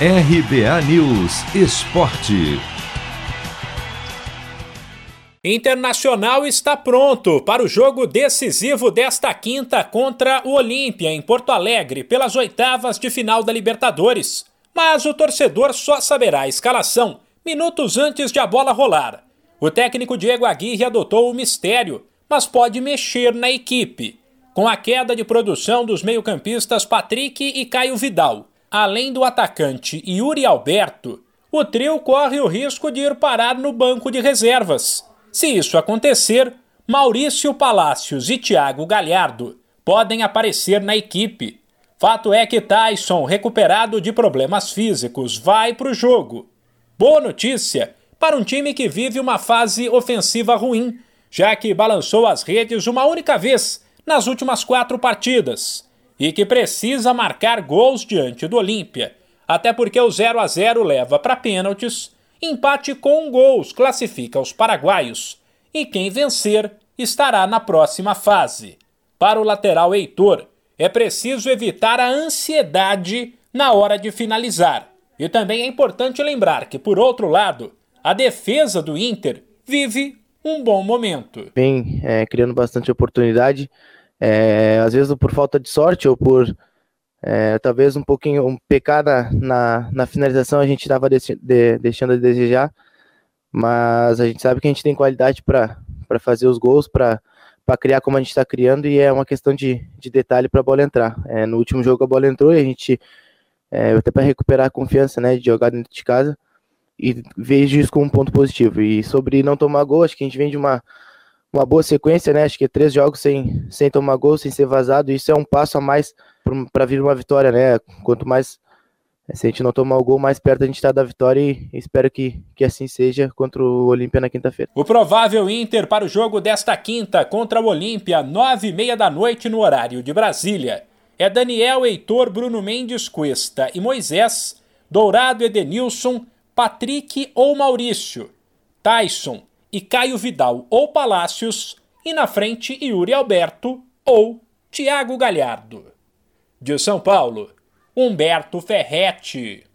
RBA News Esporte. Internacional está pronto para o jogo decisivo desta quinta contra o Olímpia, em Porto Alegre, pelas oitavas de final da Libertadores. Mas o torcedor só saberá a escalação minutos antes de a bola rolar. O técnico Diego Aguirre adotou o mistério, mas pode mexer na equipe. Com a queda de produção dos meio-campistas Patrick e Caio Vidal além do atacante Yuri Alberto, o trio corre o risco de ir parar no banco de reservas. Se isso acontecer, Maurício Palácios e Thiago Galhardo podem aparecer na equipe. Fato é que Tyson, recuperado de problemas físicos, vai para o jogo. Boa notícia para um time que vive uma fase ofensiva ruim, já que balançou as redes uma única vez nas últimas quatro partidas e que precisa marcar gols diante do Olímpia, até porque o 0 a 0 leva para pênaltis, empate com gols classifica os paraguaios, e quem vencer estará na próxima fase. Para o lateral Heitor, é preciso evitar a ansiedade na hora de finalizar. E também é importante lembrar que, por outro lado, a defesa do Inter vive um bom momento. Vem é, criando bastante oportunidade. É, às vezes por falta de sorte ou por é, talvez um pouquinho um pecar na, na, finalização a gente estava de, deixando a desejar, mas a gente sabe que a gente tem qualidade para fazer os gols, para criar como a gente está criando e é uma questão de, de detalhe para a bola entrar. É, no último jogo a bola entrou e a gente é, até para recuperar a confiança né, de jogar dentro de casa e vejo isso como um ponto positivo. E sobre não tomar gol, acho que a gente vem de uma uma boa sequência, né? Acho que três jogos sem, sem tomar gol, sem ser vazado. Isso é um passo a mais para vir uma vitória, né? Quanto mais se a gente não tomar o gol, mais perto a gente está da vitória e espero que, que assim seja contra o Olímpia na quinta-feira. O provável Inter para o jogo desta quinta contra o Olímpia, nove e meia da noite no horário de Brasília. É Daniel, Heitor, Bruno Mendes, Cuesta e Moisés, Dourado, Edenilson, Patrick ou Maurício, Tyson, e Caio Vidal ou Palácios, e na frente Yuri Alberto ou Tiago Galhardo. De São Paulo, Humberto Ferretti.